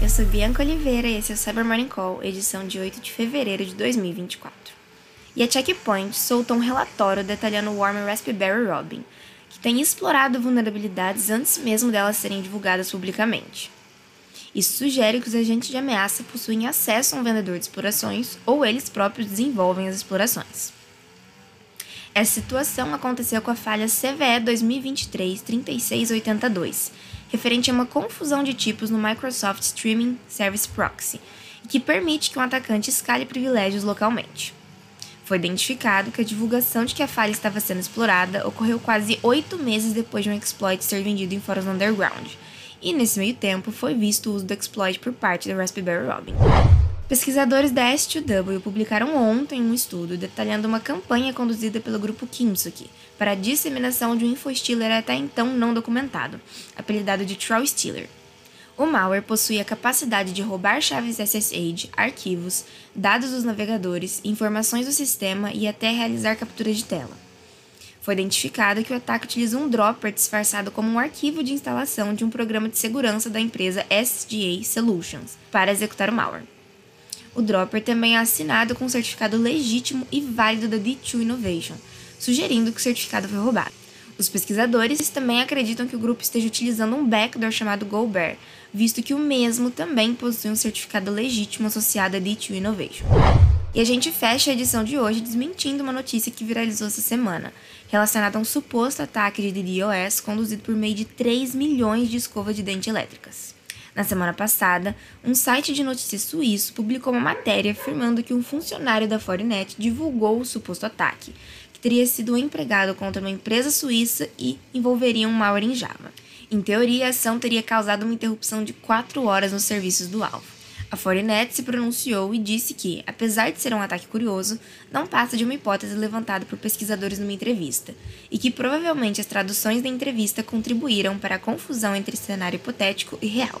eu sou Bianca Oliveira e esse é o Cyber Morning Call, edição de 8 de fevereiro de 2024. E a Checkpoint soltou um relatório detalhando o Warm Raspberry Robin, que tem explorado vulnerabilidades antes mesmo delas serem divulgadas publicamente. Isso sugere que os agentes de ameaça possuem acesso a um vendedor de explorações ou eles próprios desenvolvem as explorações. Essa situação aconteceu com a falha CVE 2023-3682, referente a uma confusão de tipos no Microsoft Streaming Service Proxy, que permite que um atacante escale privilégios localmente. Foi identificado que a divulgação de que a falha estava sendo explorada ocorreu quase oito meses depois de um exploit ser vendido em fóruns underground, e nesse meio tempo foi visto o uso do exploit por parte da Raspberry Robin. Pesquisadores da S2W publicaram ontem um estudo detalhando uma campanha conduzida pelo grupo Kimsuki para a disseminação de um infostealer até então não documentado, apelidado de Troll Stealer. O malware possui a capacidade de roubar chaves SSH, arquivos, dados dos navegadores, informações do sistema e até realizar captura de tela. Foi identificado que o ataque utiliza um dropper disfarçado como um arquivo de instalação de um programa de segurança da empresa SGA Solutions para executar o malware. O dropper também é assinado com um certificado legítimo e válido da D2 Innovation, sugerindo que o certificado foi roubado. Os pesquisadores também acreditam que o grupo esteja utilizando um backdoor chamado GoBear, visto que o mesmo também possui um certificado legítimo associado à D2 Innovation. E a gente fecha a edição de hoje desmentindo uma notícia que viralizou essa semana, relacionada a um suposto ataque de DDoS conduzido por meio de 3 milhões de escovas de dente elétricas. Na semana passada, um site de notícias suíço publicou uma matéria afirmando que um funcionário da Fortinet divulgou o suposto ataque, que teria sido empregado contra uma empresa suíça e envolveria um malware em Java. Em teoria, a ação teria causado uma interrupção de 4 horas nos serviços do alvo. A Fortinet se pronunciou e disse que, apesar de ser um ataque curioso, não passa de uma hipótese levantada por pesquisadores numa entrevista, e que provavelmente as traduções da entrevista contribuíram para a confusão entre cenário hipotético e real.